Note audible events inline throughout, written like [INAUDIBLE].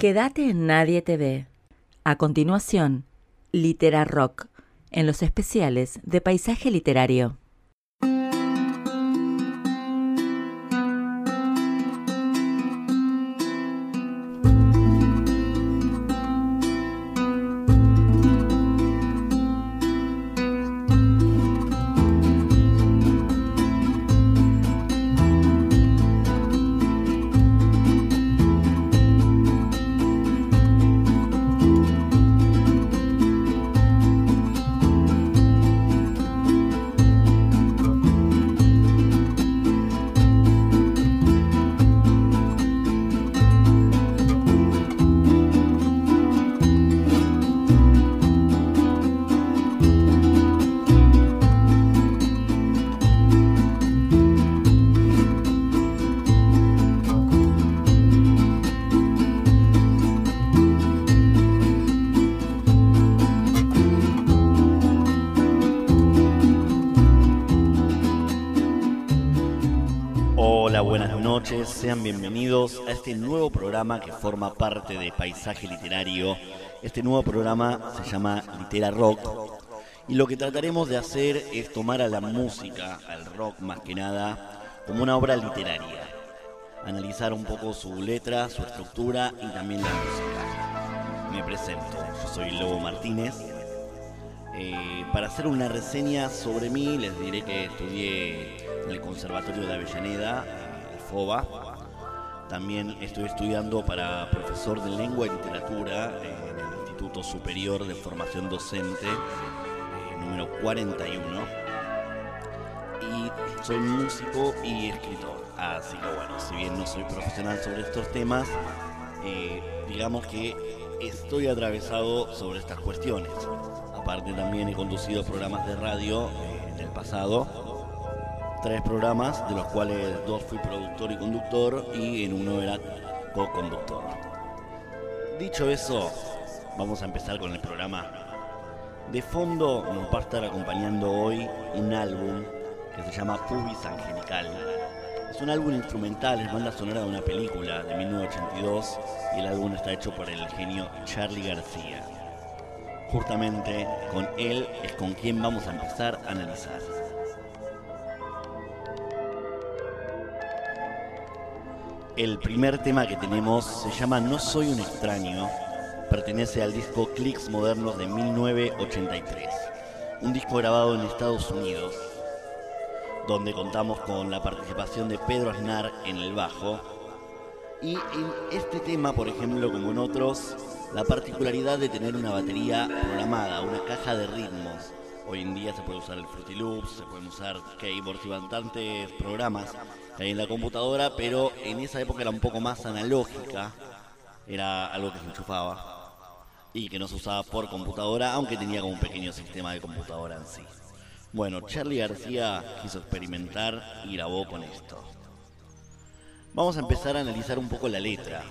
Quédate en Nadie te ve. A continuación, Litera Rock, en los especiales de Paisaje Literario. Paisaje Literario. Este nuevo programa se llama Litera Rock y lo que trataremos de hacer es tomar a la música, al rock más que nada, como una obra literaria. Analizar un poco su letra, su estructura y también la música. Me presento, soy Lobo Martínez. Eh, para hacer una reseña sobre mí les diré que estudié en el Conservatorio de Avellaneda, el FOBA. También estoy estudiando para profesor de lengua y literatura en el Instituto Superior de Formación Docente, eh, número 41. Y soy músico y escritor. Así que bueno, si bien no soy profesional sobre estos temas, eh, digamos que estoy atravesado sobre estas cuestiones. Aparte también he conducido programas de radio eh, en el pasado, tres programas, de los cuales dos fui productor y conductor y en uno era co-conductor. Dicho eso, vamos a empezar con el programa. De fondo nos va a estar acompañando hoy un álbum que se llama Pubis Angelical. Es un álbum instrumental, es banda sonora de una película de 1982 y el álbum está hecho por el genio Charlie García. Justamente con él es con quien vamos a empezar a analizar. El primer tema que tenemos se llama No soy un extraño, pertenece al disco Clicks Modernos de 1983, un disco grabado en Estados Unidos, donde contamos con la participación de Pedro Aznar en el bajo. Y en este tema, por ejemplo, como en otros, la particularidad de tener una batería programada, una caja de ritmos. Hoy en día se puede usar el Fruity Loops, se pueden usar keyboards y bastantes programas en la computadora, pero en esa época era un poco más analógica, era algo que se enchufaba y que no se usaba por computadora, aunque tenía como un pequeño sistema de computadora en sí. Bueno, Charlie García quiso experimentar y grabó con esto. Vamos a empezar a analizar un poco la letra.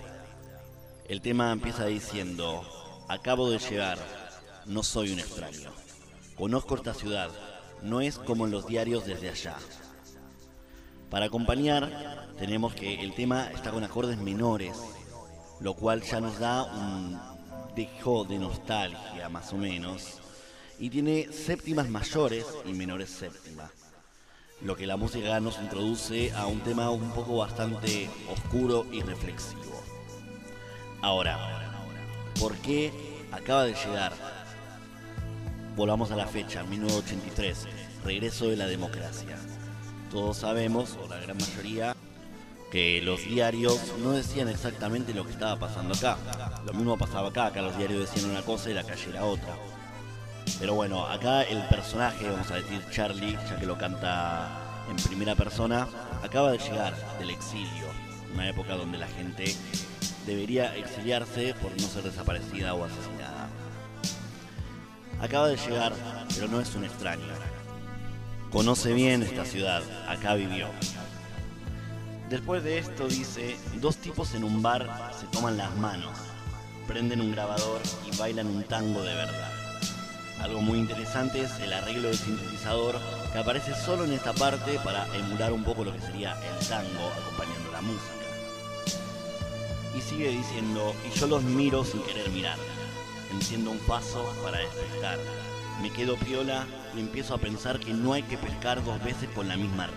El tema empieza diciendo, acabo de llegar, no soy un extraño. Conozco esta ciudad, no es como en los diarios desde allá. Para acompañar tenemos que el tema está con acordes menores, lo cual ya nos da un dejo de nostalgia más o menos, y tiene séptimas mayores y menores séptimas, lo que la música nos introduce a un tema un poco bastante oscuro y reflexivo. Ahora, ¿por qué acaba de llegar? Volvamos a la fecha, 1983, regreso de la democracia. Todos sabemos, o la gran mayoría, que los diarios no decían exactamente lo que estaba pasando acá. Lo mismo pasaba acá, acá los diarios decían una cosa y la calle era otra. Pero bueno, acá el personaje, vamos a decir Charlie, ya que lo canta en primera persona, acaba de llegar del exilio, una época donde la gente debería exiliarse por no ser desaparecida o asesinada. Acaba de llegar, pero no es un extraño. Conoce bien esta ciudad, acá vivió. Después de esto dice, dos tipos en un bar se toman las manos, prenden un grabador y bailan un tango de verdad. Algo muy interesante es el arreglo del sintetizador que aparece solo en esta parte para emular un poco lo que sería el tango acompañando la música. Y sigue diciendo, y yo los miro sin querer mirar. Enciendo un paso para despejar. Me quedo piola empiezo a pensar que no hay que pescar dos veces con la misma red.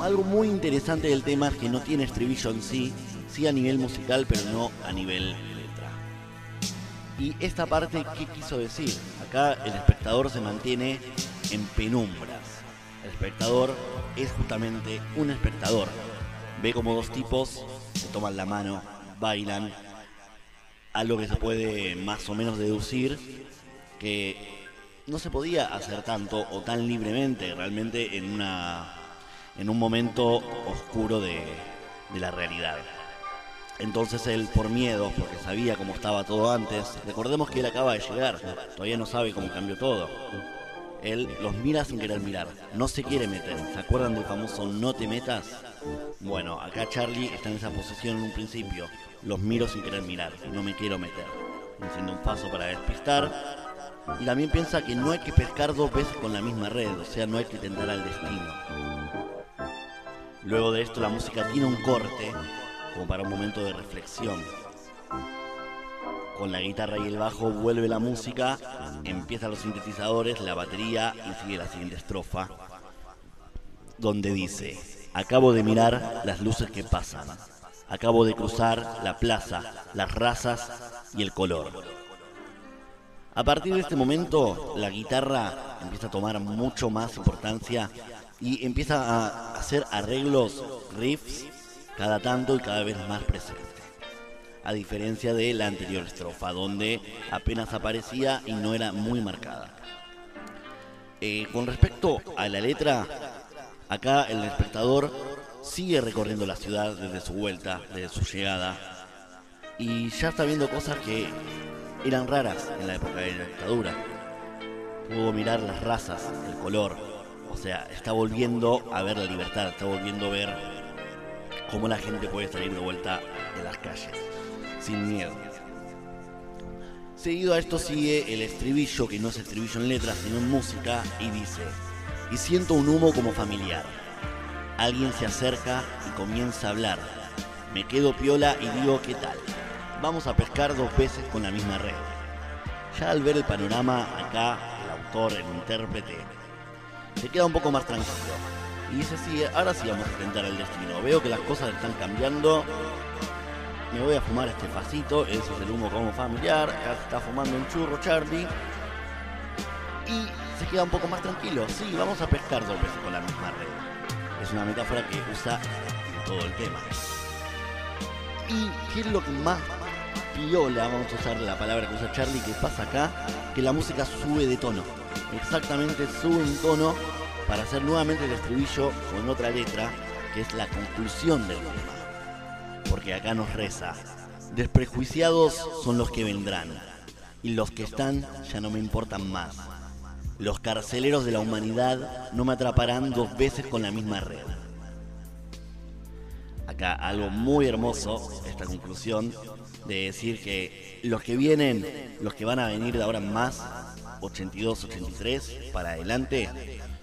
Algo muy interesante del tema es que no tiene estribillo en sí, sí a nivel musical, pero no a nivel letra. Y esta parte, ¿qué quiso decir? Acá el espectador se mantiene en penumbras. El espectador es justamente un espectador. Ve como dos tipos se toman la mano, bailan, algo que se puede más o menos deducir que no se podía hacer tanto o tan libremente realmente en una en un momento oscuro de, de la realidad. Entonces él, por miedo, porque sabía cómo estaba todo antes, recordemos que él acaba de llegar, todavía no sabe cómo cambió todo. Él los mira sin querer mirar, no se quiere meter. ¿Se acuerdan del famoso no te metas? Bueno, acá Charlie está en esa posición en un principio. Los miro sin querer mirar, no me quiero meter. Haciendo un paso para despistar. Y también piensa que no hay que pescar dos veces con la misma red, o sea, no hay que tentar al destino. Luego de esto la música tiene un corte, como para un momento de reflexión. Con la guitarra y el bajo vuelve la música, empiezan los sintetizadores, la batería y sigue la siguiente estrofa, donde dice, acabo de mirar las luces que pasan, acabo de cruzar la plaza, las razas y el color. A partir de este momento, la guitarra empieza a tomar mucho más importancia y empieza a hacer arreglos, riffs, cada tanto y cada vez más presente. A diferencia de la anterior estrofa, donde apenas aparecía y no era muy marcada. Eh, con respecto a la letra, acá el espectador sigue recorriendo la ciudad desde su vuelta, desde su llegada, y ya está viendo cosas que eran raras en la época de la dictadura. Pudo mirar las razas, el color, o sea, está volviendo a ver la libertad, está volviendo a ver cómo la gente puede salir de vuelta de las calles, sin miedo. Seguido a esto sigue el estribillo, que no es estribillo en letras, sino en música, y dice, y siento un humo como familiar. Alguien se acerca y comienza a hablar. Me quedo piola y digo, ¿qué tal? Vamos a pescar dos veces con la misma red. Ya al ver el panorama, acá el autor, el intérprete, se queda un poco más tranquilo. Y dice, sí, ahora sí vamos a tentar el destino. Veo que las cosas están cambiando. Me voy a fumar este facito, ese es el humo como familiar. Está fumando un churro Charlie. Y se queda un poco más tranquilo. Sí, vamos a pescar dos veces con la misma red. Es una metáfora que usa en todo el tema. ¿Y qué es lo que más piola, vamos a usar la palabra que usa Charlie, que pasa acá? Que la música sube de tono exactamente sube un tono para hacer nuevamente el estribillo con otra letra, que es la conclusión del tema. Porque acá nos reza, desprejuiciados son los que vendrán, y los que están ya no me importan más. Los carceleros de la humanidad no me atraparán dos veces con la misma red. Acá algo muy hermoso, esta conclusión, de decir que los que vienen, los que van a venir de ahora más, 82, 83 para adelante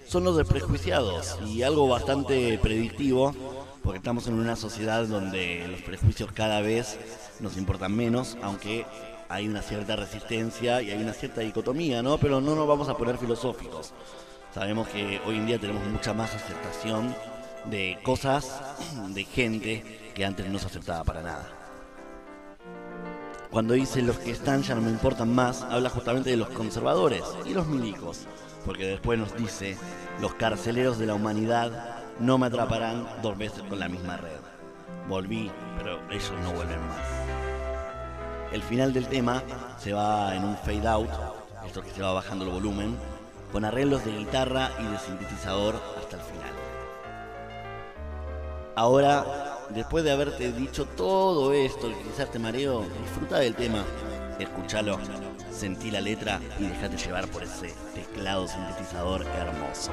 son los desprejuiciados y algo bastante predictivo porque estamos en una sociedad donde los prejuicios cada vez nos importan menos, aunque hay una cierta resistencia y hay una cierta dicotomía, ¿no? Pero no nos vamos a poner filosóficos. Sabemos que hoy en día tenemos mucha más aceptación de cosas, de gente que antes no se aceptaba para nada. Cuando dice los que están ya no me importan más, habla justamente de los conservadores y los milicos, porque después nos dice, los carceleros de la humanidad no me atraparán dos veces con la misma red. Volví, pero ellos no vuelven más. El final del tema se va en un fade out, esto que se va bajando el volumen, con arreglos de guitarra y de sintetizador hasta el final. Ahora después de haberte dicho todo esto, quizás te mareo, disfruta del tema, escúchalo, sentí la letra y déjate llevar por ese teclado sintetizador hermoso.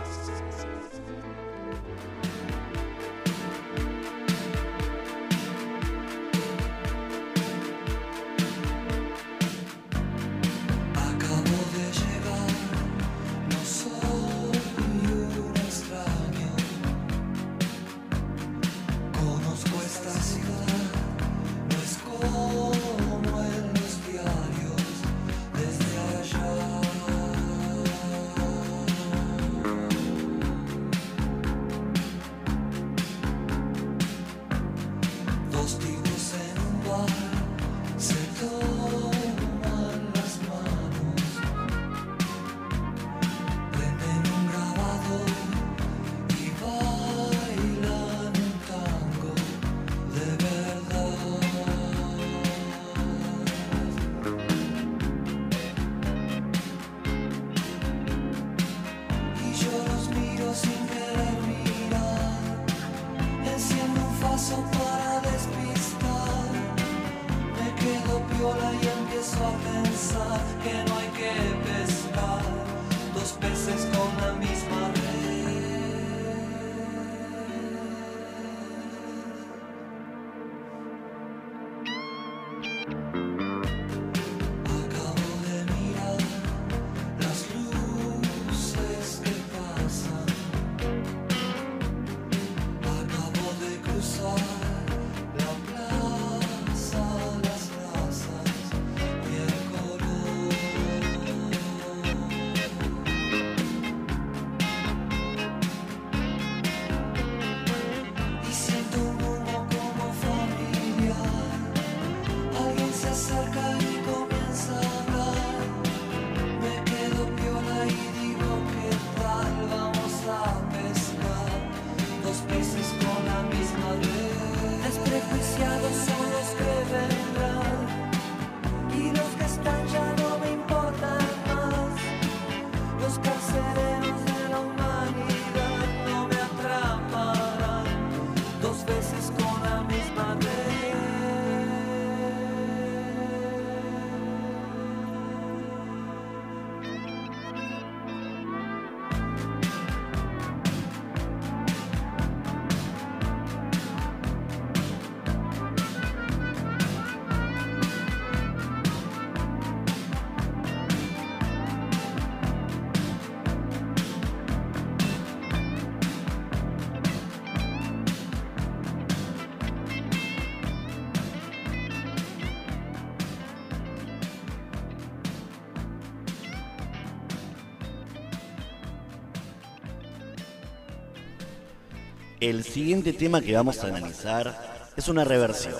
El siguiente tema que vamos a analizar es una reversión.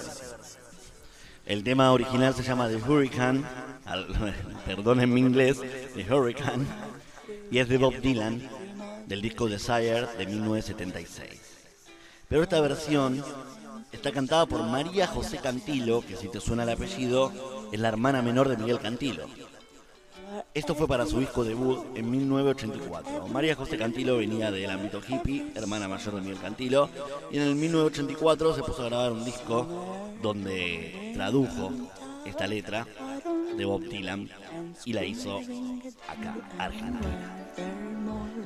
El tema original se llama The Hurricane, [LAUGHS] perdón en mi inglés, The Hurricane, y es de Bob Dylan, del disco Desire de 1976. Pero esta versión está cantada por María José Cantilo, que si te suena el apellido, es la hermana menor de Miguel Cantilo. Esto fue para su disco debut en 1984. María José Cantilo venía del ámbito hippie, hermana mayor de Miguel Cantilo, y en el 1984 se puso a grabar un disco donde tradujo esta letra de Bob Dylan y la hizo acá, Argentina.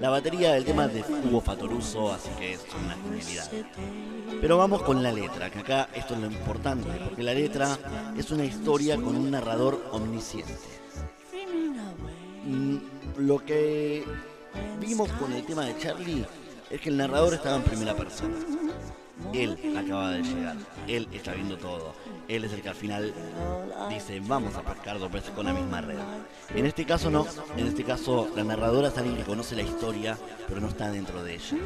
La batería del tema de Hugo Fatoruso, así que es una genialidad. Pero vamos con la letra, que acá esto es lo importante, porque la letra es una historia con un narrador omnisciente lo que vimos con el tema de Charlie es que el narrador estaba en primera persona. Él acaba de llegar, él está viendo todo, él es el que al final dice vamos a pescar dos veces con la misma red. En este caso no, en este caso la narradora es alguien que conoce la historia pero no está dentro de ella,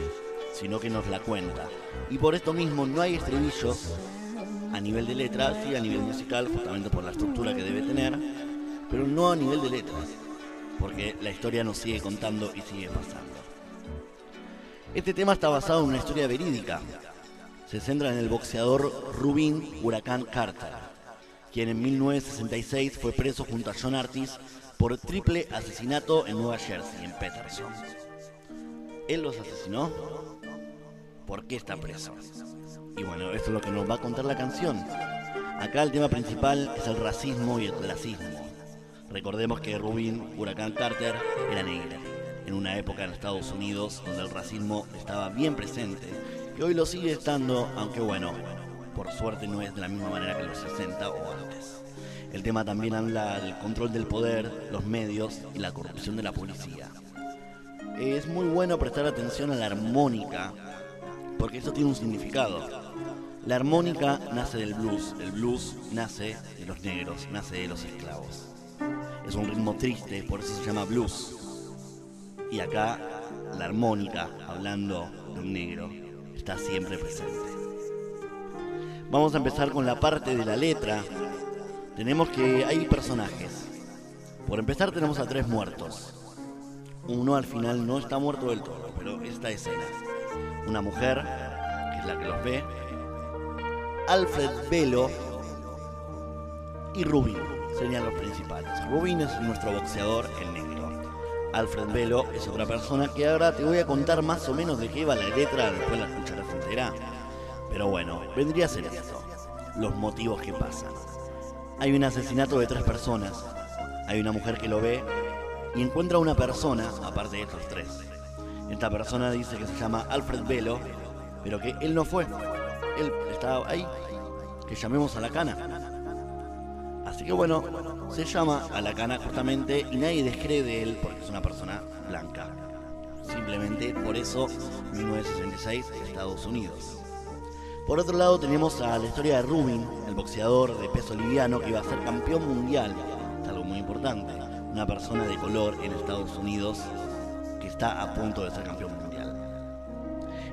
sino que nos la cuenta. Y por esto mismo no hay estribillos a nivel de letra, sí a nivel musical, justamente por la estructura que debe tener, pero no a nivel de letras porque la historia nos sigue contando y sigue pasando. Este tema está basado en una historia verídica. Se centra en el boxeador Rubin Huracán Carter, quien en 1966 fue preso junto a John Artis por triple asesinato en Nueva Jersey, en Peterson. ¿Él los asesinó? ¿Por qué está preso? Y bueno, esto es lo que nos va a contar la canción. Acá el tema principal es el racismo y el clasismo. Recordemos que Rubin Huracán Carter era negra, en una época en Estados Unidos donde el racismo estaba bien presente, y hoy lo sigue estando, aunque bueno, por suerte no es de la misma manera que los 60 o antes. El tema también habla del control del poder, los medios y la corrupción de la policía. Es muy bueno prestar atención a la armónica, porque eso tiene un significado. La armónica nace del blues, el blues nace de los negros, nace de los esclavos. Es un ritmo triste, por eso se llama blues. Y acá la armónica, hablando de un negro, está siempre presente. Vamos a empezar con la parte de la letra. Tenemos que hay personajes. Por empezar tenemos a tres muertos. Uno al final no está muerto del todo, pero esta escena. Una mujer, que es la que los ve. Alfred Velo y Rubin serían los principales. Rubin es nuestro boxeador, el negro. Alfred Velo es otra persona que ahora te voy a contar más o menos de qué va la letra, después la escucharás entera. Pero bueno, vendría a ser esto. Los motivos que pasan. Hay un asesinato de tres personas. Hay una mujer que lo ve y encuentra a una persona, aparte de estos tres. Esta persona dice que se llama Alfred Velo, pero que él no fue. Él estaba ahí. Que llamemos a la cana. Así que bueno, se llama a la justamente y nadie descree de él porque es una persona blanca. Simplemente por eso 1966 Estados Unidos. Por otro lado tenemos a la historia de Rubin, el boxeador de peso liviano que iba a ser campeón mundial. Es algo muy importante. Una persona de color en Estados Unidos que está a punto de ser campeón mundial.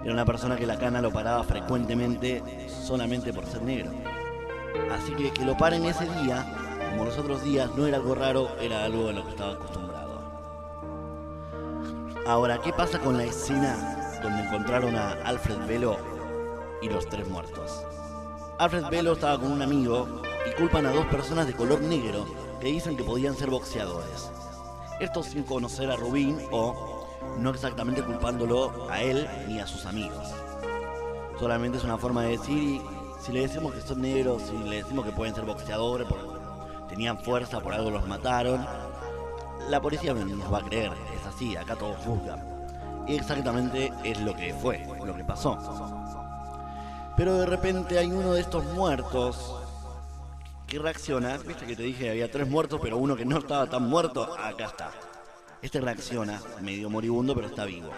Era una persona que la cana lo paraba frecuentemente solamente por ser negro. Así que que lo paren ese día, como los otros días, no era algo raro, era algo a lo que estaba acostumbrado. Ahora, ¿qué pasa con la escena donde encontraron a Alfred Velo y los tres muertos? Alfred Velo estaba con un amigo y culpan a dos personas de color negro que dicen que podían ser boxeadores. Esto sin conocer a Rubín o no exactamente culpándolo a él ni a sus amigos. Solamente es una forma de decir si le decimos que son negros, si le decimos que pueden ser boxeadores, tenían fuerza, por algo los mataron, la policía no nos va a creer, es así, acá todos juzgan. Exactamente es lo que fue, lo que pasó. Pero de repente hay uno de estos muertos que reacciona, viste que te dije que había tres muertos, pero uno que no estaba tan muerto, acá está. Este reacciona, medio moribundo, pero está vivo.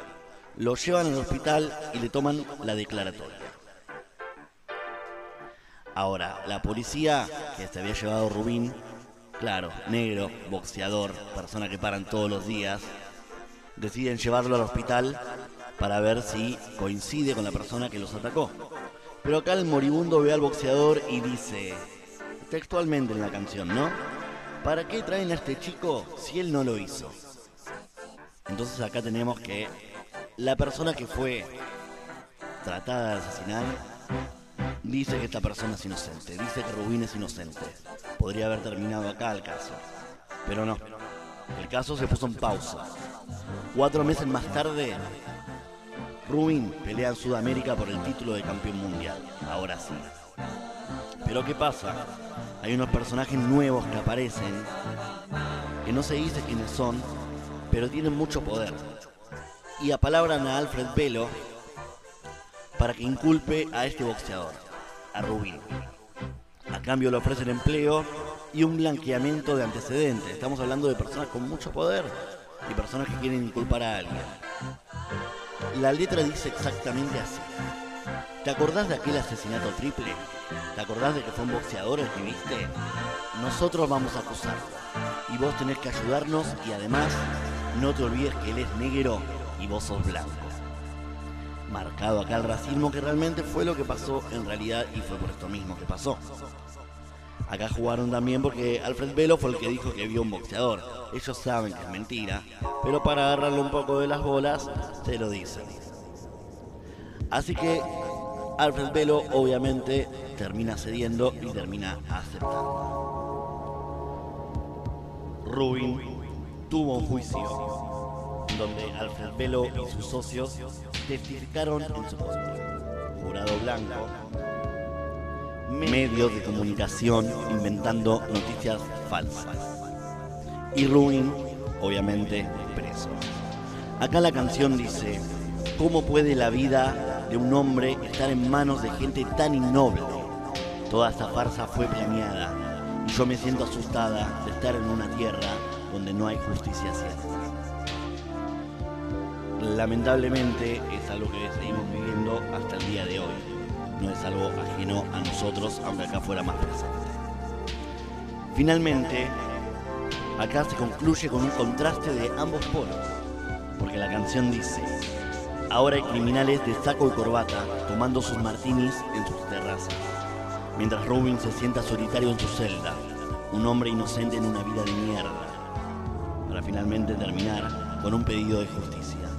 Lo llevan al hospital y le toman la declaratoria. Ahora, la policía que se había llevado Rubín, claro, negro, boxeador, persona que paran todos los días, deciden llevarlo al hospital para ver si coincide con la persona que los atacó. Pero acá el moribundo ve al boxeador y dice, textualmente en la canción, ¿no? ¿Para qué traen a este chico si él no lo hizo? Entonces acá tenemos que la persona que fue tratada de asesinar dice que esta persona es inocente, dice que Rubín es inocente. Podría haber terminado acá el caso, pero no. El caso se puso en pausa. Cuatro meses más tarde, Rubin pelea en Sudamérica por el título de campeón mundial. Ahora sí. Pero ¿qué pasa? Hay unos personajes nuevos que aparecen, que no se dice quiénes son, pero tienen mucho poder. Y apalabran a Alfred Velo para que inculpe a este boxeador, a Rubin. A cambio le ofrecen empleo y un blanqueamiento de antecedentes. Estamos hablando de personas con mucho poder y personas que quieren inculpar a alguien. La letra dice exactamente así. ¿Te acordás de aquel asesinato triple? ¿Te acordás de que fue un boxeador el que viste? Nosotros vamos a acusarlo. Y vos tenés que ayudarnos y además no te olvides que él es negro y vos sos blanco. Marcado acá el racismo que realmente fue lo que pasó en realidad y fue por esto mismo que pasó. Acá jugaron también porque Alfred Velo fue el que dijo que vio un boxeador. Ellos saben que es mentira, pero para agarrarle un poco de las bolas, se lo dicen. Así que Alfred Velo obviamente termina cediendo y termina aceptando. Rubin tuvo un juicio donde Alfred Velo y sus socios testificaron en su. Jurado blanco, medios de comunicación inventando noticias falsas. Y Rubin, obviamente, preso. Acá la canción dice, ¿cómo puede la vida de un hombre estar en manos de gente tan innoble? Toda esta farsa fue planeada y yo me siento asustada de estar en una tierra donde no hay justicia cierta. Lamentablemente es algo que seguimos viviendo hasta el día de hoy. No es algo ajeno a nosotros, aunque acá fuera más presente. Finalmente, acá se concluye con un contraste de ambos polos, porque la canción dice, ahora hay criminales de saco y corbata tomando sus martinis en sus terrazas. mientras Rubin se sienta solitario en su celda, un hombre inocente en una vida de mierda, para finalmente terminar con un pedido de justicia.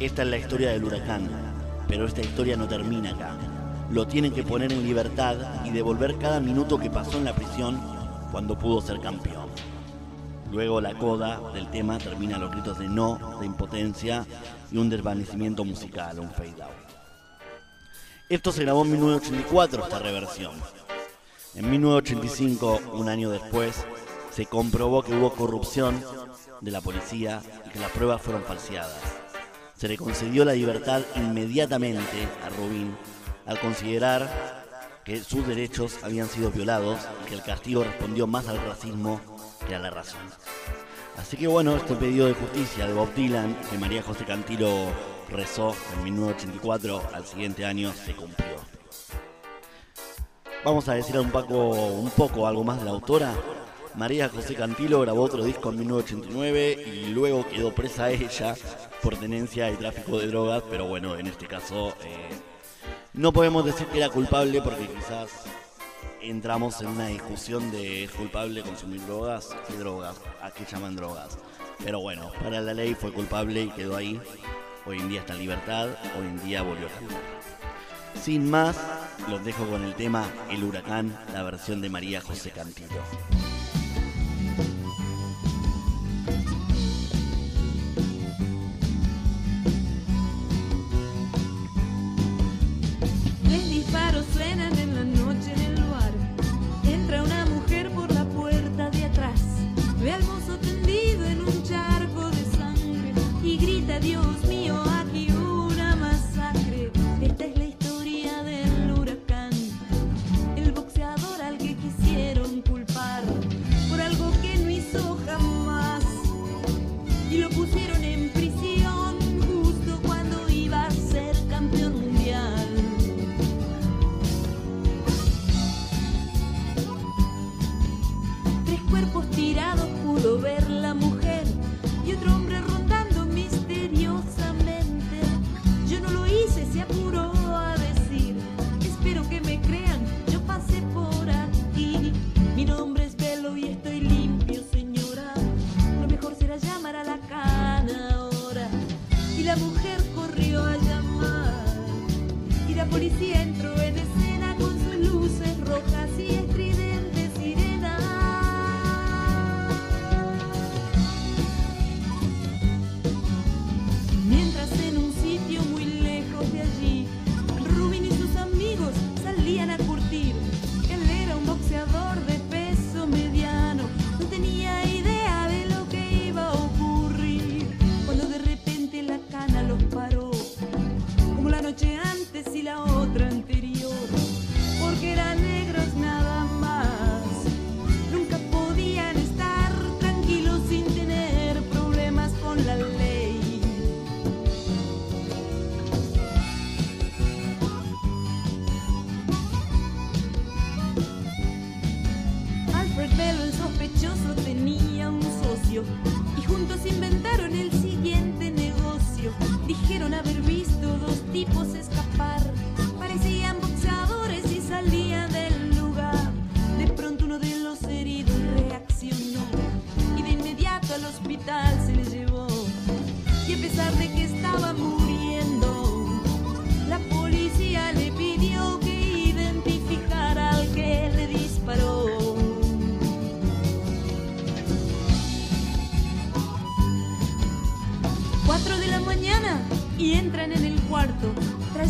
Esta es la historia del huracán, pero esta historia no termina acá. Lo tienen que poner en libertad y devolver cada minuto que pasó en la prisión cuando pudo ser campeón. Luego la coda del tema termina los gritos de no, de impotencia y un desvanecimiento musical, un fade out. Esto se grabó en 1984, esta reversión. En 1985, un año después, se comprobó que hubo corrupción de la policía y que las pruebas fueron falseadas. Se le concedió la libertad inmediatamente a Rubín al considerar que sus derechos habían sido violados y que el castigo respondió más al racismo que a la razón. Así que bueno, este pedido de justicia de Bob Dylan que María José Cantilo rezó en 1984, al siguiente año se cumplió. Vamos a decir un poco, un poco algo más de la autora. María José Cantilo grabó otro disco en 1989 y luego quedó presa ella por tenencia y tráfico de drogas, pero bueno, en este caso eh, no podemos decir que era culpable porque quizás entramos en una discusión de es culpable consumir drogas, ¿qué drogas? ¿A qué llaman drogas? Pero bueno, para la ley fue culpable y quedó ahí. Hoy en día está en libertad, hoy en día volvió a cantar. Sin más, los dejo con el tema El Huracán, la versión de María José Cantillo. adiós me.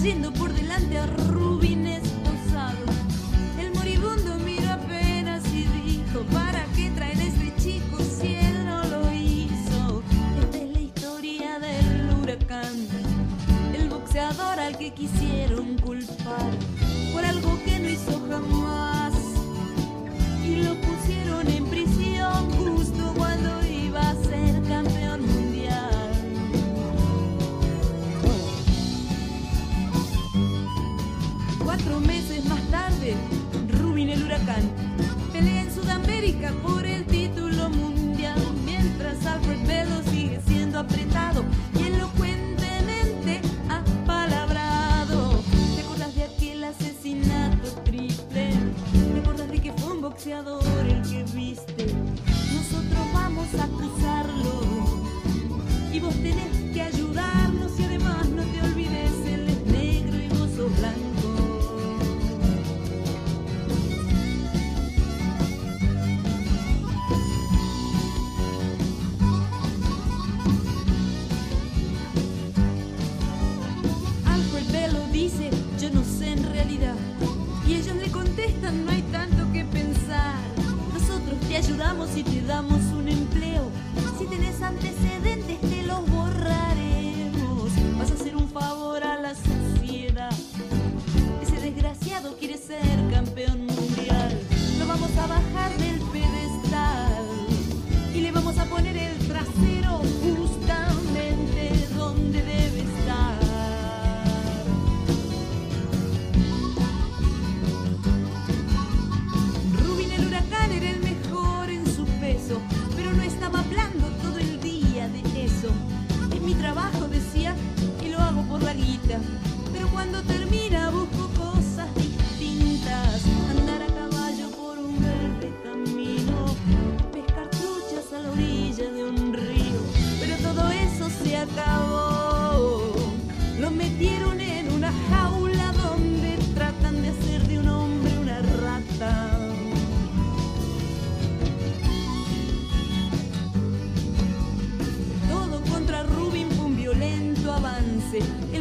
in the mi trabajo, decía, y lo hago por la guita. Pero cuando termina busco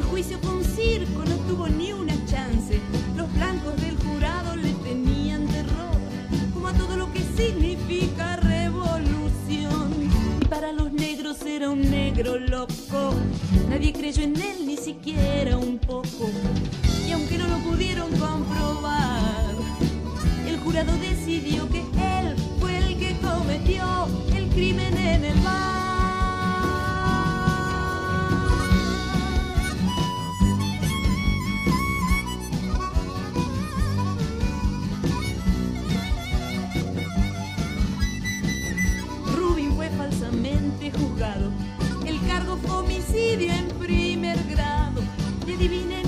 juicio fue un circo, no tuvo ni una chance. Los blancos del jurado le tenían terror, como a todo lo que significa revolución. Y para los negros era un negro loco. Nadie creyó en él ni siquiera un poco. Y aunque no lo pudieron comprobar, el jurado decidió que él fue el que cometió el crimen en el bar. El cargo fue homicidio en primer grado. Y adivinen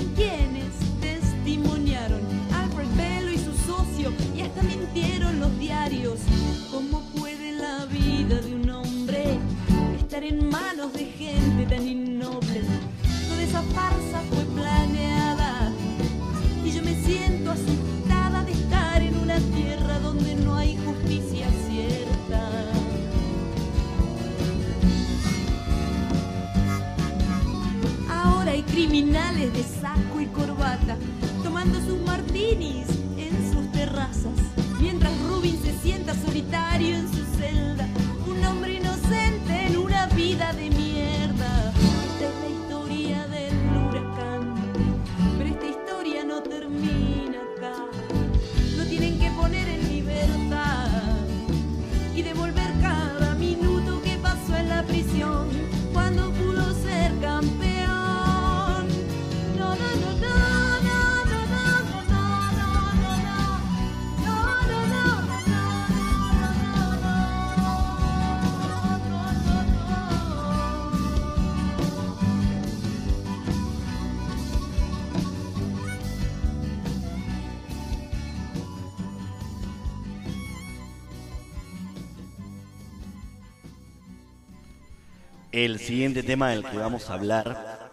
El siguiente tema del que vamos a hablar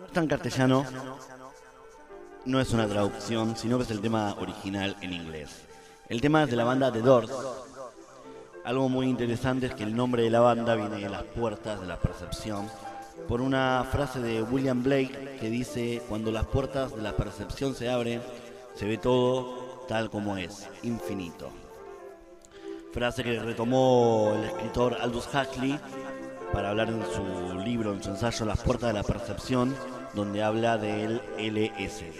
no está en castellano, no es una traducción, sino que es el tema original en inglés. El tema es de la banda The Doors. Algo muy interesante es que el nombre de la banda viene de las puertas de la percepción, por una frase de William Blake que dice, cuando las puertas de la percepción se abren, se ve todo tal como es, infinito. Frase que retomó el escritor Aldous Huxley para hablar en su libro, en su ensayo Las puertas de la percepción, donde habla del LSD.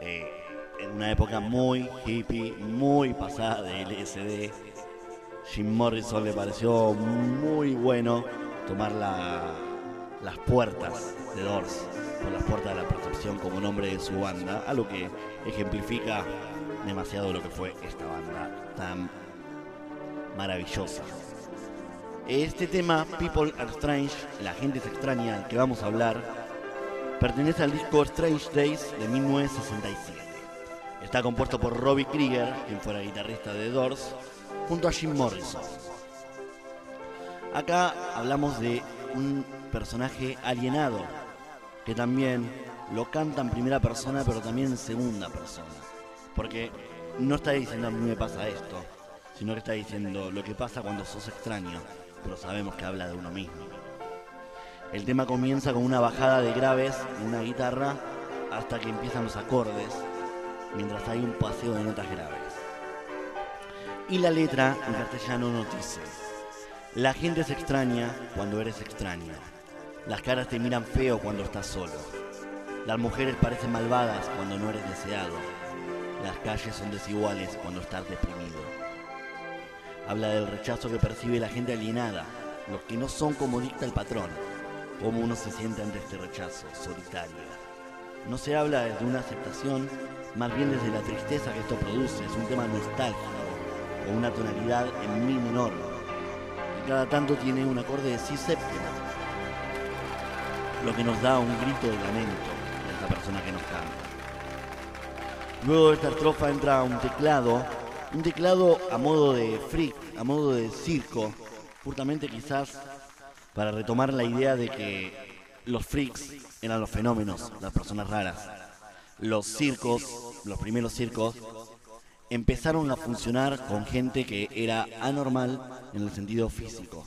Eh, en una época muy hippie, muy pasada de LSD, Jim Morrison le pareció muy bueno tomar la- las puertas de Doors, por las puertas de la percepción como nombre de su banda, algo que ejemplifica demasiado lo que fue esta banda tan maravillosa. Este tema, People Are Strange, la gente es extraña, al que vamos a hablar, pertenece al disco Strange Days de 1967. Está compuesto por Robbie Krieger, quien fuera guitarrista de Doors, junto a Jim Morrison. Acá hablamos de un personaje alienado, que también lo canta en primera persona, pero también en segunda persona. Porque no está diciendo a mí me pasa esto, sino que está diciendo lo que pasa cuando sos extraño, pero sabemos que habla de uno mismo. El tema comienza con una bajada de graves en una guitarra hasta que empiezan los acordes, mientras hay un paseo de notas graves. Y la letra en castellano nos dice, la gente se extraña cuando eres extraño. Las caras te miran feo cuando estás solo. Las mujeres parecen malvadas cuando no eres deseado. Las calles son desiguales cuando estás deprimido. Habla del rechazo que percibe la gente alienada, los que no son como dicta el patrón, cómo uno se siente ante este rechazo solitario. No se habla desde una aceptación, más bien desde la tristeza que esto produce. Es un tema nostálgico, con una tonalidad en mi menor, que cada tanto tiene un acorde de si séptima, lo que nos da un grito de lamento de esta persona que nos canta. Luego de esta estrofa entra un teclado, un teclado a modo de freak, a modo de circo, justamente quizás para retomar la idea de que los freaks eran los fenómenos, las personas raras. Los circos, los primeros circos, empezaron a funcionar con gente que era anormal en el sentido físico.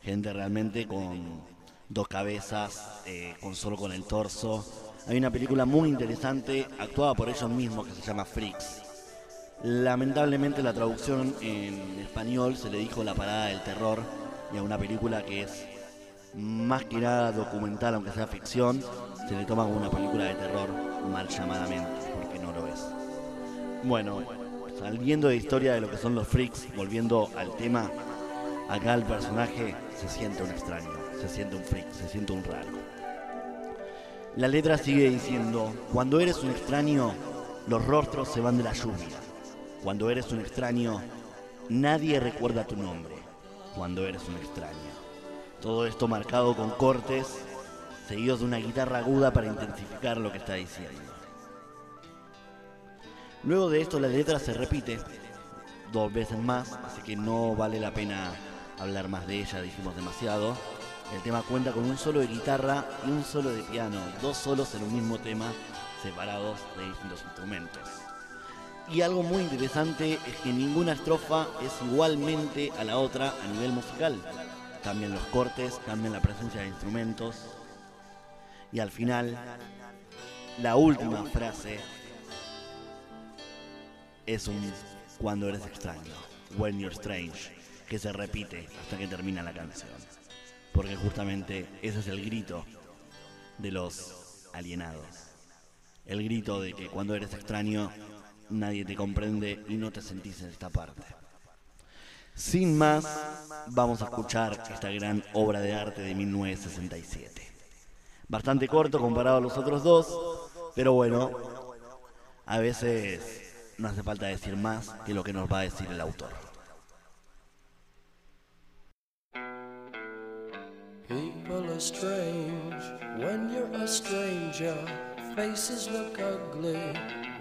Gente realmente con dos cabezas, eh, con solo con el torso. Hay una película muy interesante actuada por ellos mismos que se llama Freaks. Lamentablemente la traducción en español se le dijo La Parada del Terror y a una película que es más que nada documental, aunque sea ficción, se le toma como una película de terror mal llamadamente, porque no lo es. Bueno, saliendo de historia de lo que son los freaks, volviendo al tema, acá el personaje se siente un extraño, se siente un freak, se siente un raro. La letra sigue diciendo, cuando eres un extraño, los rostros se van de la lluvia. Cuando eres un extraño, nadie recuerda tu nombre. Cuando eres un extraño. Todo esto marcado con cortes, seguidos de una guitarra aguda para intensificar lo que está diciendo. Luego de esto la letra se repite dos veces más, así que no vale la pena hablar más de ella, dijimos demasiado. El tema cuenta con un solo de guitarra y un solo de piano, dos solos en un mismo tema, separados de distintos instrumentos. Y algo muy interesante es que ninguna estrofa es igualmente a la otra a nivel musical. Cambian los cortes, cambian la presencia de instrumentos. Y al final, la última frase es un cuando eres extraño, when you're strange, que se repite hasta que termina la canción. Porque justamente ese es el grito de los alienados. El grito de que cuando eres extraño nadie te comprende y no te sentís en esta parte. Sin más, vamos a escuchar esta gran obra de arte de 1967. Bastante corto comparado a los otros dos, pero bueno, a veces no hace falta decir más que lo que nos va a decir el autor. People are strange when you're a stranger. Faces look ugly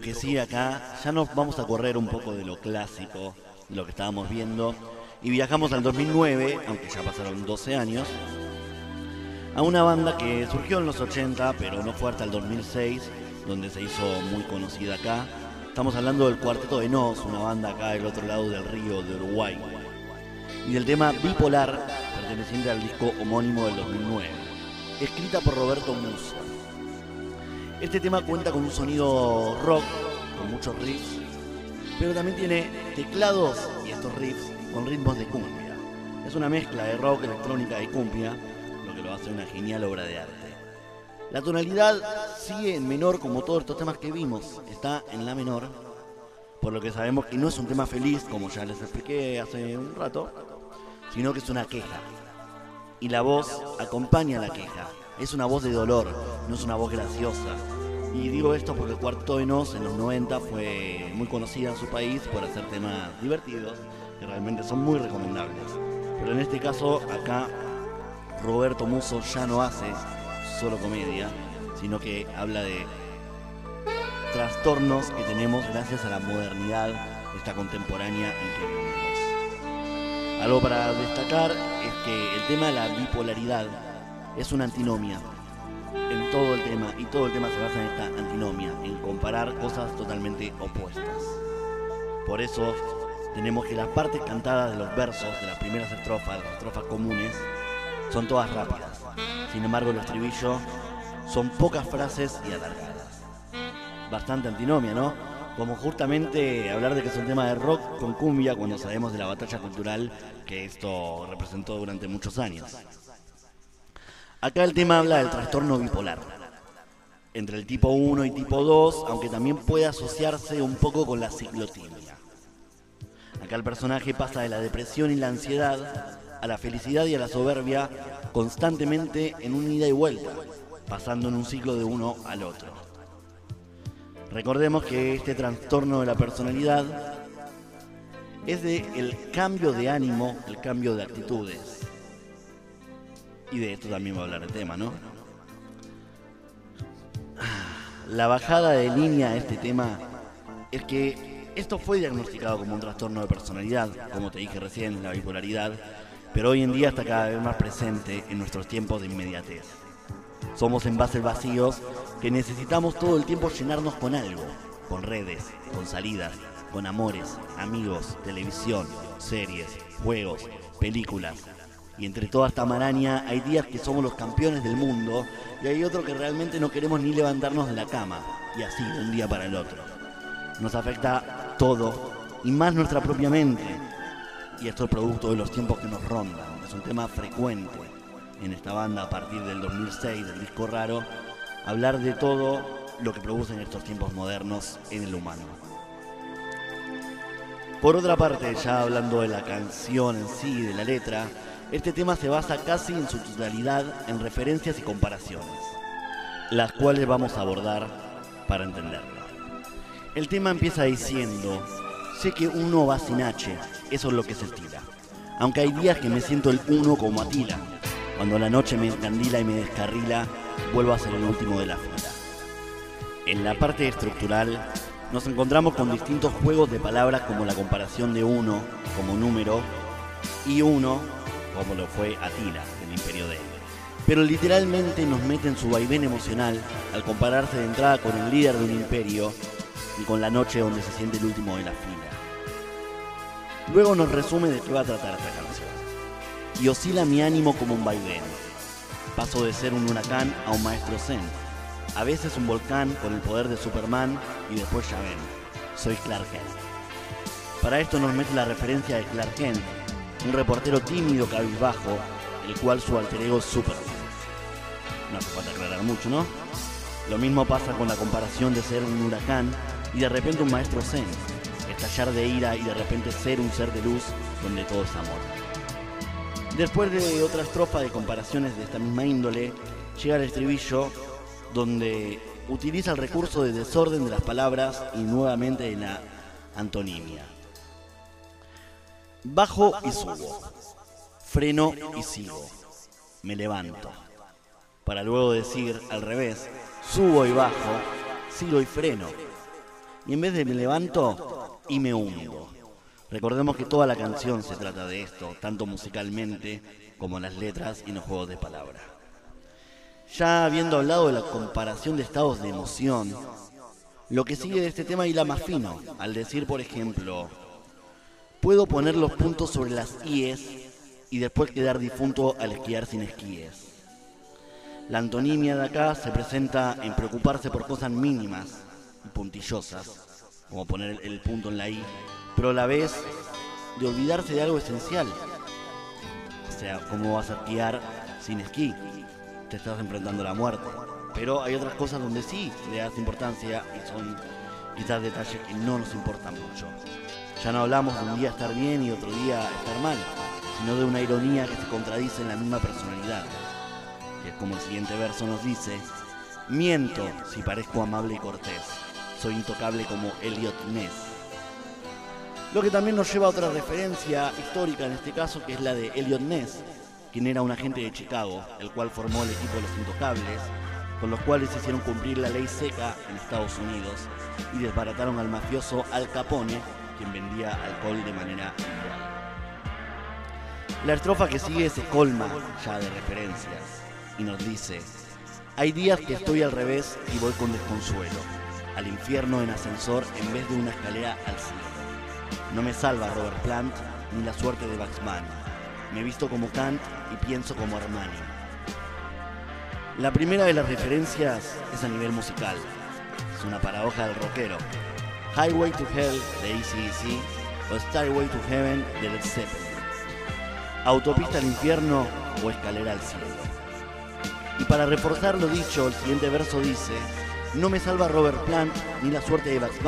Que sí acá, ya nos vamos a correr un poco de lo clásico, de lo que estábamos viendo, y viajamos al 2009, aunque ya pasaron 12 años, a una banda que surgió en los 80, pero no fue hasta el 2006, donde se hizo muy conocida acá. Estamos hablando del Cuarteto de Nos, una banda acá del otro lado del río de Uruguay, y del tema Bipolar, perteneciente al disco homónimo del 2009, escrita por Roberto Musso. Este tema cuenta con un sonido rock, con muchos riffs, pero también tiene teclados y estos riffs con ritmos de cumbia. Es una mezcla de rock, electrónica y cumbia, lo que lo hace una genial obra de arte. La tonalidad sigue en menor como todos estos temas que vimos, está en la menor, por lo que sabemos que no es un tema feliz, como ya les expliqué hace un rato, sino que es una queja. Y la voz acompaña la queja. Es una voz de dolor, no es una voz graciosa. Y digo esto porque Cuarto de Nos en los 90 fue muy conocida en su país por hacer temas divertidos, que realmente son muy recomendables. Pero en este caso, acá Roberto Musso ya no hace solo comedia, sino que habla de trastornos que tenemos gracias a la modernidad, esta contemporánea en que vivimos. Algo para destacar es que el tema de la bipolaridad es una antinomia en todo el tema y todo el tema se basa en esta antinomia, en comparar cosas totalmente opuestas. Por eso tenemos que las partes cantadas de los versos de las primeras estrofas, las estrofas comunes, son todas rápidas. Sin embargo, los estribillos son pocas frases y alargadas. Bastante antinomia, ¿no? Como justamente hablar de que es un tema de rock con cumbia cuando sabemos de la batalla cultural que esto representó durante muchos años. Acá el tema habla del trastorno bipolar, entre el tipo 1 y tipo 2, aunque también puede asociarse un poco con la ciclotimia. Acá el personaje pasa de la depresión y la ansiedad a la felicidad y a la soberbia constantemente en un ida y vuelta, pasando en un ciclo de uno al otro. Recordemos que este trastorno de la personalidad es de el cambio de ánimo, el cambio de actitudes. Y de esto también va a hablar el tema, ¿no? La bajada de línea de este tema es que esto fue diagnosticado como un trastorno de personalidad, como te dije recién, la bipolaridad, pero hoy en día está cada vez más presente en nuestros tiempos de inmediatez. Somos envases vacíos que necesitamos todo el tiempo llenarnos con algo, con redes, con salidas, con amores, amigos, televisión, series, juegos, películas. Y entre toda esta maraña hay días que somos los campeones del mundo y hay otros que realmente no queremos ni levantarnos de la cama, y así de un día para el otro. Nos afecta todo y más nuestra propia mente. Y esto es producto de los tiempos que nos rondan. Es un tema frecuente en esta banda a partir del 2006, del disco raro, hablar de todo lo que producen estos tiempos modernos en el humano. Por otra parte, ya hablando de la canción en sí, de la letra, este tema se basa casi en su totalidad en referencias y comparaciones, las cuales vamos a abordar para entenderlo. El tema empieza diciendo, sé que uno va sin H, eso es lo que se estila. Aunque hay días que me siento el uno como Atila, cuando la noche me encandila y me descarrila, vuelvo a ser el último de la fila. En la parte estructural nos encontramos con distintos juegos de palabras como la comparación de uno como número y uno como lo fue Atila del imperio de él. Pero literalmente nos mete en su vaivén emocional al compararse de entrada con el líder de un imperio y con la noche donde se siente el último de la fila. Luego nos resume de qué va a tratar esta canción. Y oscila mi ánimo como un vaivén. Paso de ser un huracán a un maestro zen. A veces un volcán con el poder de Superman y después ya ven, soy Clark Kent. Para esto nos mete la referencia de Clark Kent, un reportero tímido cabizbajo, el cual su alter ego es Superman. No hace falta aclarar mucho, ¿no? Lo mismo pasa con la comparación de ser un huracán y de repente un maestro zen, estallar de ira y de repente ser un ser de luz donde todo es amor. Después de otra estrofa de comparaciones de esta misma índole, llega el estribillo donde utiliza el recurso de desorden de las palabras y nuevamente de la antonimia. Bajo y subo, freno y sigo, me levanto, para luego decir al revés, subo y bajo, sigo y freno, y en vez de me levanto y me hundo. Recordemos que toda la canción se trata de esto, tanto musicalmente como en las letras y en los juegos de palabras. Ya habiendo hablado de la comparación de estados de emoción, lo que sigue de este tema la más fino, al decir, por ejemplo, puedo poner los puntos sobre las IES y después quedar difunto al esquiar sin esquíes. La antonimia de acá se presenta en preocuparse por cosas mínimas y puntillosas, como poner el punto en la I pero a la vez de olvidarse de algo esencial. O sea, ¿cómo vas a esquiar sin esquí? Te estás enfrentando a la muerte. Pero hay otras cosas donde sí le das importancia y son quizás detalles que no nos importan mucho. Ya no hablamos de un día estar bien y otro día estar mal, sino de una ironía que se contradice en la misma personalidad. Que como el siguiente verso nos dice, miento si parezco amable y cortés, soy intocable como Elliot Ness lo que también nos lleva a otra referencia histórica en este caso, que es la de Elliot Ness, quien era un agente de Chicago, el cual formó el equipo de los Intocables, con los cuales hicieron cumplir la ley seca en Estados Unidos y desbarataron al mafioso Al Capone, quien vendía alcohol de manera igual. La estrofa que sigue se colma ya de referencias y nos dice, hay días que estoy al revés y voy con desconsuelo, al infierno en ascensor en vez de una escalera al cielo. No me salva Robert Plant ni la suerte de Bugs Me visto como Kant y pienso como Armani. La primera de las referencias es a nivel musical. Es una paradoja del rockero. Highway to Hell de ACDC o Starway to Heaven de Led Zeppelin. Autopista al infierno o escalera al cielo. Y para reforzar lo dicho, el siguiente verso dice, no me salva Robert Plant ni la suerte de Bugs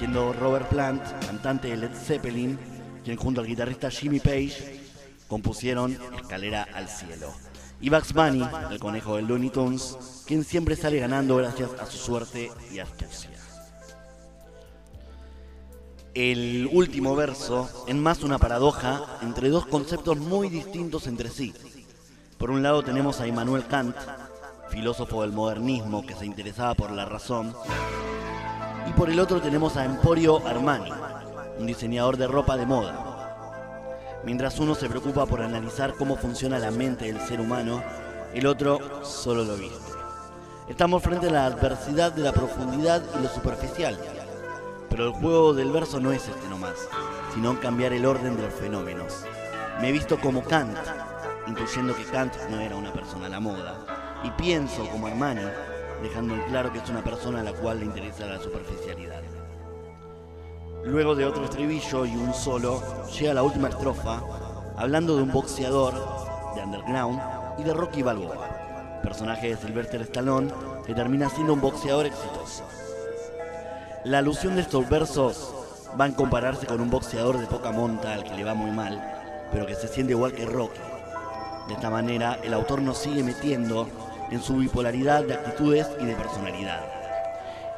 siendo Robert Plant, cantante de Led Zeppelin, quien junto al guitarrista Jimmy Page compusieron Escalera al Cielo. Y Bugs Bunny, el conejo de Looney Tunes, quien siempre sale ganando gracias a su suerte y astucia. El último verso es más una paradoja entre dos conceptos muy distintos entre sí. Por un lado tenemos a Immanuel Kant, filósofo del modernismo que se interesaba por la razón, y por el otro tenemos a Emporio Armani, un diseñador de ropa de moda. Mientras uno se preocupa por analizar cómo funciona la mente del ser humano, el otro solo lo viste. Estamos frente a la adversidad de la profundidad y lo superficial. Pero el juego del verso no es este nomás, sino cambiar el orden de los fenómenos. Me he visto como Kant, incluyendo que Kant no era una persona a la moda, y pienso como Armani, dejando en claro que es una persona a la cual le interesa la superficialidad. Luego de otro estribillo y un solo, llega la última estrofa, hablando de un boxeador de underground y de Rocky Balboa, personaje de Sylvester Stallone que termina siendo un boxeador exitoso. La alusión de estos versos va a compararse con un boxeador de poca monta al que le va muy mal, pero que se siente igual que Rocky. De esta manera, el autor nos sigue metiendo en su bipolaridad de actitudes y de personalidad.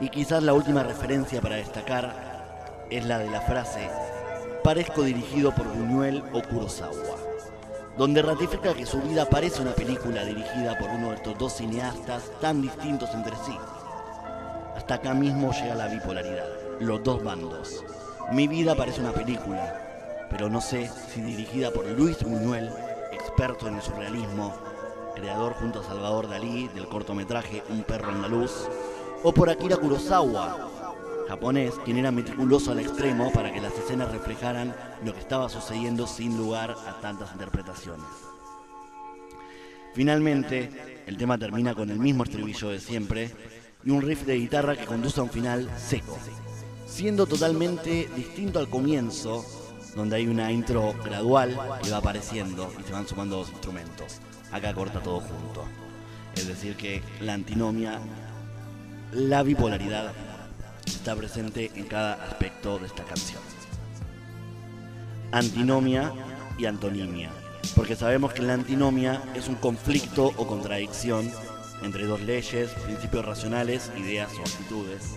Y quizás la última referencia para destacar es la de la frase parezco dirigido por Buñuel o Kurosawa, donde ratifica que su vida parece una película dirigida por uno de estos dos cineastas tan distintos entre sí. Hasta acá mismo llega la bipolaridad, los dos bandos. Mi vida parece una película, pero no sé si dirigida por Luis Buñuel, experto en el surrealismo, creador junto a Salvador Dalí del cortometraje Un perro andaluz, o por Akira Kurosawa, japonés, quien era meticuloso al extremo para que las escenas reflejaran lo que estaba sucediendo sin lugar a tantas interpretaciones. Finalmente, el tema termina con el mismo estribillo de siempre, y un riff de guitarra que conduce a un final seco, siendo totalmente distinto al comienzo, donde hay una intro gradual que va apareciendo y se van sumando dos instrumentos. Acá corta todo junto. Es decir, que la antinomia, la bipolaridad, está presente en cada aspecto de esta canción. Antinomia y antonimia, porque sabemos que la antinomia es un conflicto o contradicción entre dos leyes, principios racionales, ideas o actitudes,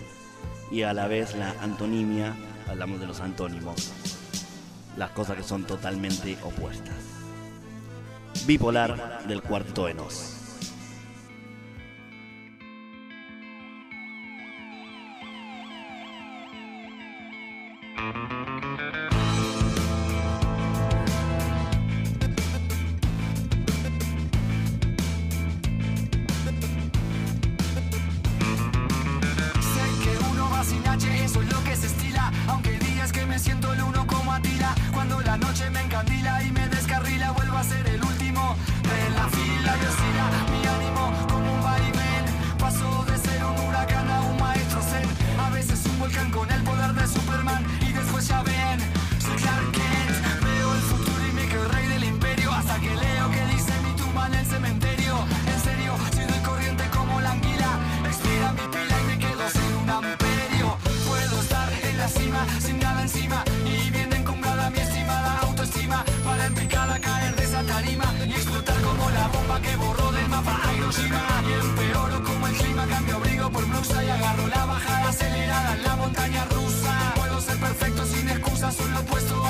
y a la vez la antonimia, hablamos de los antónimos, las cosas que son totalmente opuestas. Bipolar del cuarto enos. thank vida. noche va bien Peor como el clima, cambio abrigo por blusa Y agarro la bajada acelerada en la montaña rusa Puedo ser perfecto sin excusas, solo puesto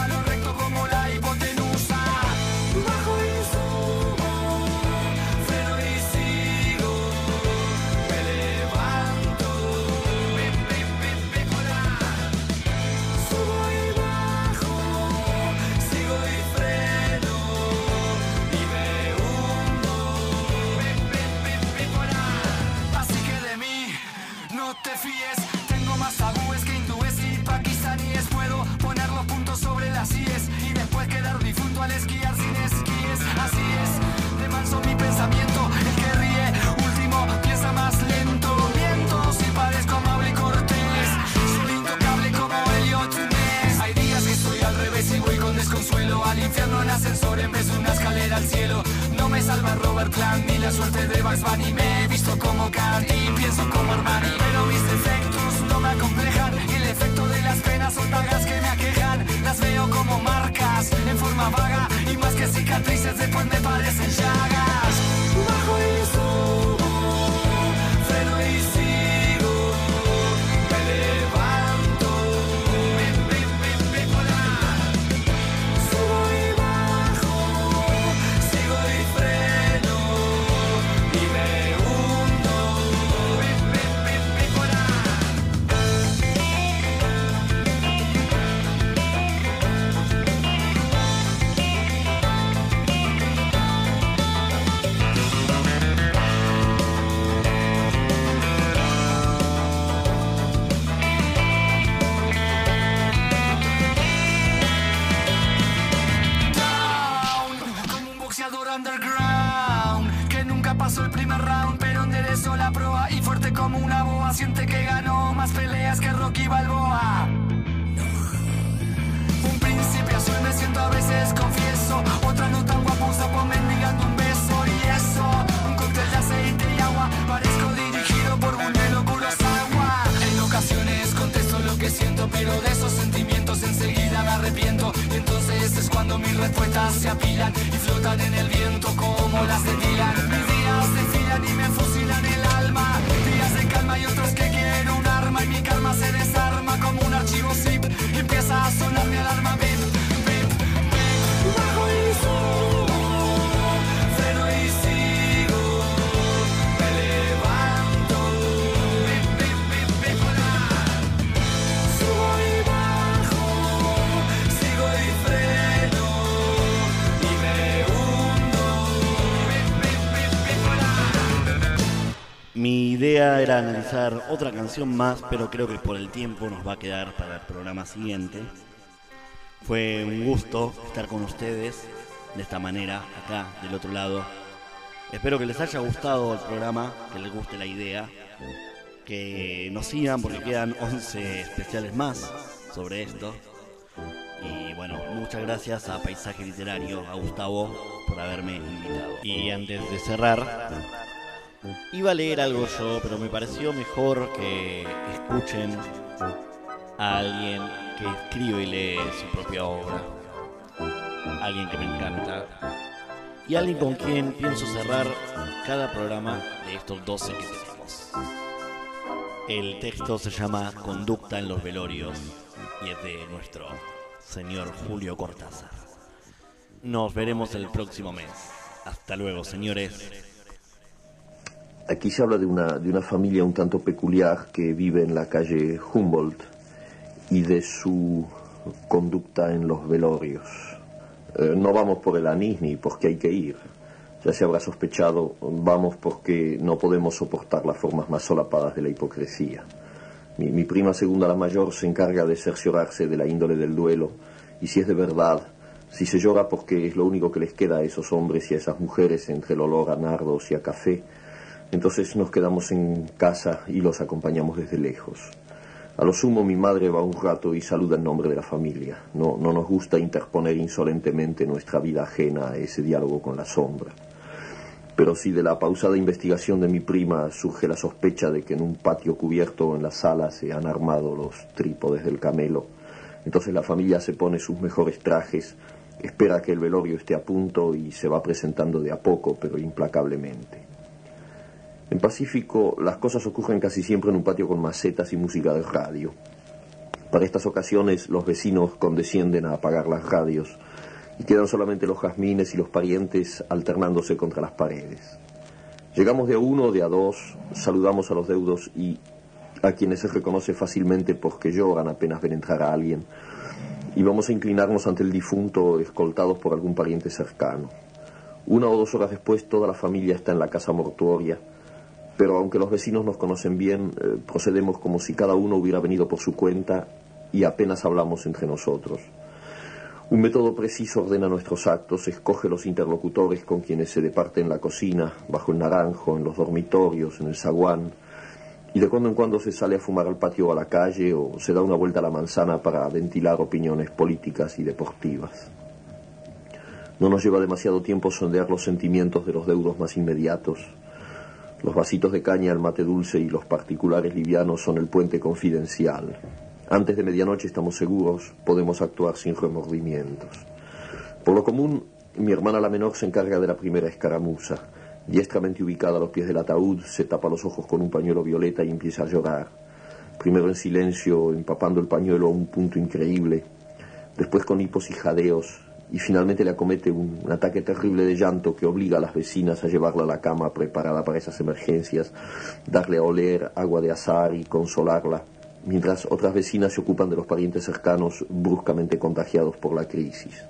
un ascensor en vez de una escalera al cielo. No me salva Robert Clan ni la suerte de Bugs Bunny. Me he visto como Candy, pienso como Armani. Pero mis defectos no me acomplejan. Y el efecto de las penas son dagas que me aquejan. Las veo como marcas en forma vaga. Y más que cicatrices, después me parecen era analizar otra canción más, pero creo que por el tiempo nos va a quedar para el programa siguiente. Fue un gusto estar con ustedes de esta manera, acá del otro lado. Espero que les haya gustado el programa, que les guste la idea, que nos sigan porque quedan 11 especiales más sobre esto. Y bueno, muchas gracias a Paisaje Literario, a Gustavo, por haberme invitado. Y antes de cerrar, iba a leer algo yo, pero me pareció mejor que escuchen a alguien que escribe y lee su propia obra. Alguien que me encanta. Y alguien con quien pienso cerrar cada programa de estos 12 que tenemos. El texto se llama Conducta en los velorios y es de nuestro señor Julio Cortázar. Nos veremos el próximo mes. Hasta luego, señores. Aquí se habla de una, de una familia un tanto peculiar que vive en la calle Humboldt y de su conducta en los velorios. Eh, no vamos por el anís ni porque hay que ir. Ya se habrá sospechado, vamos porque no podemos soportar las formas más solapadas de la hipocresía. Mi, mi prima segunda, la mayor, se encarga de cerciorarse de la índole del duelo y si es de verdad, si se llora porque es lo único que les queda a esos hombres y a esas mujeres entre el olor a nardos y a café, entonces nos quedamos en casa y los acompañamos desde lejos. A lo sumo mi madre va un rato y saluda en nombre de la familia. No, no nos gusta interponer insolentemente nuestra vida ajena a ese diálogo con la sombra. Pero si de la pausada investigación de mi prima surge la sospecha de que en un patio cubierto en la sala se han armado los trípodes del camelo, entonces la familia se pone sus mejores trajes, espera que el velorio esté a punto y se va presentando de a poco, pero implacablemente. En Pacífico las cosas ocurren casi siempre en un patio con macetas y música de radio. Para estas ocasiones los vecinos condescienden a apagar las radios y quedan solamente los jazmines y los parientes alternándose contra las paredes. Llegamos de a uno, de a dos, saludamos a los deudos y a quienes se reconoce fácilmente porque lloran apenas ven entrar a alguien, y vamos a inclinarnos ante el difunto escoltados por algún pariente cercano. Una o dos horas después toda la familia está en la casa mortuoria, pero aunque los vecinos nos conocen bien, eh, procedemos como si cada uno hubiera venido por su cuenta y apenas hablamos entre nosotros. Un método preciso ordena nuestros actos, escoge los interlocutores con quienes se departe en la cocina, bajo el naranjo, en los dormitorios, en el zaguán, y de cuando en cuando se sale a fumar al patio o a la calle o se da una vuelta a la manzana para ventilar opiniones políticas y deportivas. No nos lleva demasiado tiempo sondear los sentimientos de los deudos más inmediatos. Los vasitos de caña, el mate dulce y los particulares livianos son el puente confidencial. Antes de medianoche estamos seguros, podemos actuar sin remordimientos. Por lo común, mi hermana la menor se encarga de la primera escaramuza Diestramente ubicada a los pies del ataúd, se tapa los ojos con un pañuelo violeta y empieza a llorar. Primero en silencio, empapando el pañuelo a un punto increíble, después con hipos y jadeos, y finalmente le acomete un, ataque terrible de llanto que obliga a las vecinas a llevarla a la cama preparada para esas emergencias, darle a oler agua de azar y consolarla, mientras otras vecinas se ocupan de los parientes cercanos bruscamente contagiados por la crisis.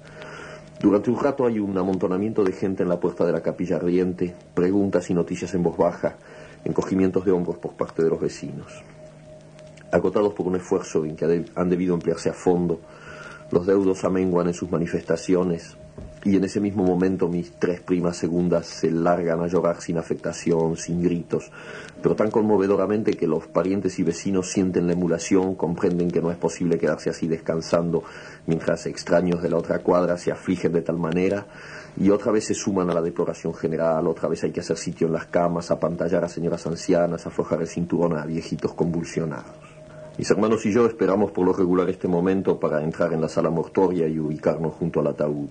Durante un rato hay un amontonamiento de gente en la puerta de la capilla ardiente, preguntas y noticias en voz baja, encogimientos de hombros por parte de los vecinos. Agotados por un esfuerzo en que han debido emplearse a fondo, los deudos amenguan en sus manifestaciones y en ese mismo momento mis tres primas segundas se largan a llorar sin afectación, sin gritos, pero tan conmovedoramente que los parientes y vecinos sienten la emulación, comprenden que no es posible quedarse así descansando mientras extraños de la otra cuadra se afligen de tal manera y otra vez se suman a la deploración general, otra vez hay que hacer sitio en las camas, apantallar a señoras ancianas, aflojar el cinturón a viejitos convulsionados. Mis hermanos y yo esperamos por lo regular este momento para entrar en la sala mortuoria y ubicarnos junto al ataúd.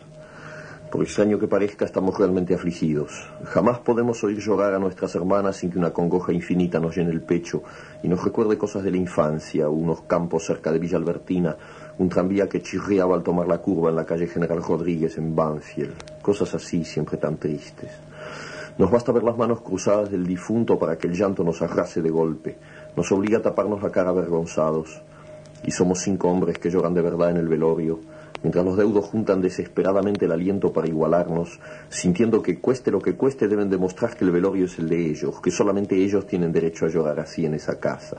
Por extraño que parezca, estamos realmente afligidos. Jamás podemos oír llorar a nuestras hermanas sin que una congoja infinita nos llene el pecho y nos recuerde cosas de la infancia, unos campos cerca de Villa Albertina, un tranvía que chirriaba al tomar la curva en la calle General Rodríguez en Banfield. Cosas así, siempre tan tristes. Nos basta ver las manos cruzadas del difunto para que el llanto nos arrase de golpe. Nos obliga a taparnos la cara avergonzados. Y somos cinco hombres que lloran de verdad en el velorio mientras los deudos juntan desesperadamente el aliento para igualarnos, sintiendo que cueste lo que cueste deben demostrar que el velorio es el de ellos, que solamente ellos tienen derecho a llorar así en esa casa.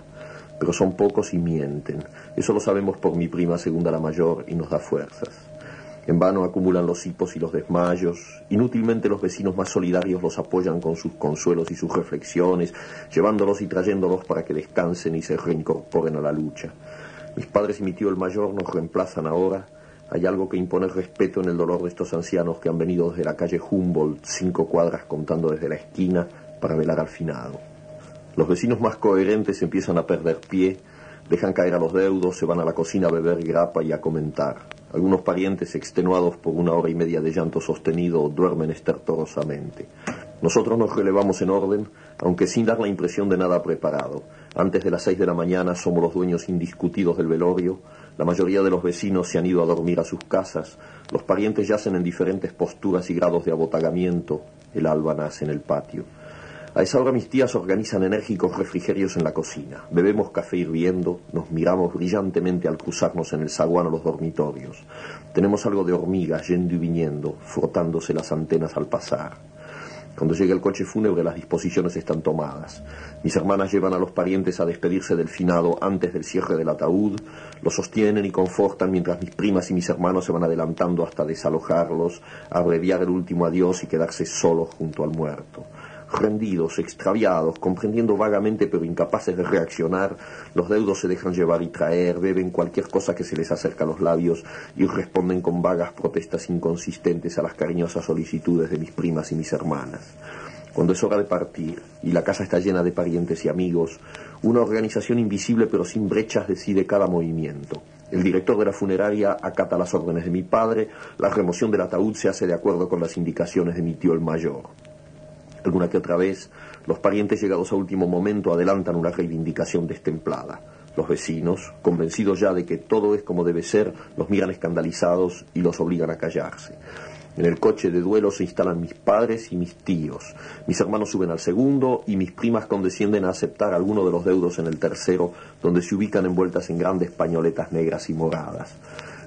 Pero son pocos y mienten. Eso lo sabemos por mi prima segunda la mayor y nos da fuerzas. En vano acumulan los hipos y los desmayos. Inútilmente los vecinos más solidarios los apoyan con sus consuelos y sus reflexiones, llevándolos y trayéndolos para que descansen y se reincorporen a la lucha. Mis padres y mi tío el mayor nos reemplazan ahora. Hay algo que impone respeto en el dolor de estos ancianos que han venido desde la calle Humboldt, cinco cuadras contando desde la esquina, para velar al finado. Los vecinos más coherentes empiezan a perder pie, dejan caer a los deudos, se van a la cocina a beber grapa y a comentar. Algunos parientes, extenuados por una hora y media de llanto sostenido, duermen estertorosamente. Nosotros nos relevamos en orden, aunque sin dar la impresión de nada preparado. Antes de las seis de la mañana somos los dueños indiscutidos del velorio, la mayoría de los vecinos se han ido a dormir a sus casas, los parientes yacen en diferentes posturas y grados de abotagamiento, el alba nace en el patio. A esa hora mis tías organizan enérgicos refrigerios en la cocina. Bebemos café hirviendo, nos miramos brillantemente al cruzarnos en el zaguán a los dormitorios. Tenemos algo de hormigas yendo y viniendo, frotándose las antenas al pasar. Cuando llega el coche fúnebre las disposiciones están tomadas. Mis hermanas llevan a los parientes a despedirse del finado antes del cierre del ataúd, los sostienen y confortan mientras mis primas y mis hermanos se van adelantando hasta desalojarlos, abreviar el último adiós y quedarse solos junto al muerto rendidos, extraviados, comprendiendo vagamente pero incapaces de reaccionar, los deudos se dejan llevar y traer, beben cualquier cosa que se les acerca a los labios y responden con vagas protestas inconsistentes a las cariñosas solicitudes de mis primas y mis hermanas. Cuando es hora de partir y la casa está llena de parientes y amigos, una organización invisible pero sin brechas decide cada movimiento. El director de la funeraria acata las órdenes de mi padre, la remoción del ataúd se hace de acuerdo con las indicaciones de mi tío el mayor. Alguna que otra vez, los parientes llegados a último momento adelantan una reivindicación destemplada. Los vecinos, convencidos ya de que todo es como debe ser, los miran escandalizados y los obligan a callarse. En el coche de duelo se instalan mis padres y mis tíos. Mis hermanos suben al segundo y mis primas condescienden a aceptar alguno de los deudos en el tercero, donde se ubican envueltas en grandes pañoletas negras y moradas.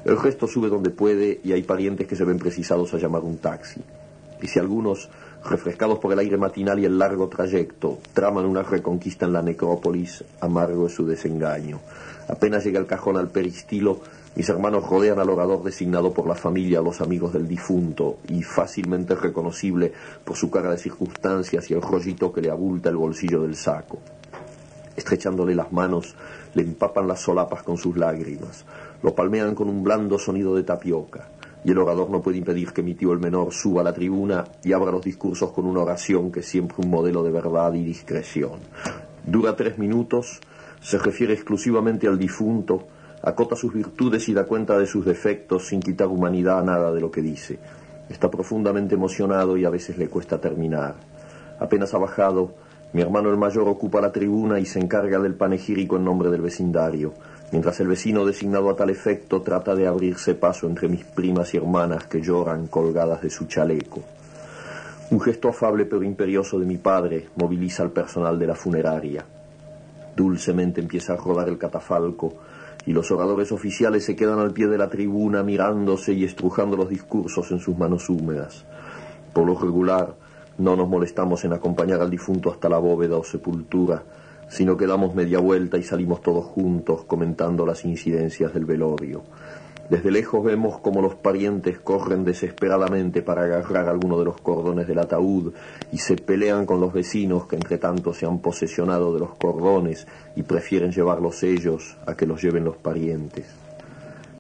El resto sube donde puede y hay parientes que se ven precisados a llamar un taxi. Y si algunos refrescados por el aire matinal y el largo trayecto, traman una reconquista en la necrópolis, amargo es su desengaño. Apenas llega el cajón al peristilo, mis hermanos rodean al orador designado por la familia, los amigos del difunto, y fácilmente reconocible por su cara de circunstancias y el rollito que le abulta el bolsillo del saco. Estrechándole las manos, le empapan las solapas con sus lágrimas, lo palmean con un blando sonido de tapioca y el orador no puede impedir que mi tío el menor suba a la tribuna y abra los discursos con una oración que es siempre un modelo de verdad y discreción. Dura tres minutos, se refiere exclusivamente al difunto, acota sus virtudes y da cuenta de sus defectos sin quitar humanidad a nada de lo que dice. Está profundamente emocionado y a veces le cuesta terminar. Apenas ha bajado, mi hermano el mayor ocupa la tribuna y se encarga del panegírico en nombre del vecindario mientras el vecino designado a tal efecto trata de abrirse paso entre mis primas y hermanas que lloran colgadas de su chaleco. Un gesto afable pero imperioso de mi padre moviliza al personal de la funeraria. Dulcemente empieza a rodar el catafalco y los oradores oficiales se quedan al pie de la tribuna mirándose y estrujando los discursos en sus manos húmedas. Por lo regular, no nos molestamos en acompañar al difunto hasta la bóveda o sepultura, sino que damos media vuelta y salimos todos juntos comentando las incidencias del velorio. Desde lejos vemos como los parientes corren desesperadamente para agarrar alguno de los cordones del ataúd y se pelean con los vecinos que entre tanto se han posesionado de los cordones y prefieren llevarlos ellos a que los lleven los parientes.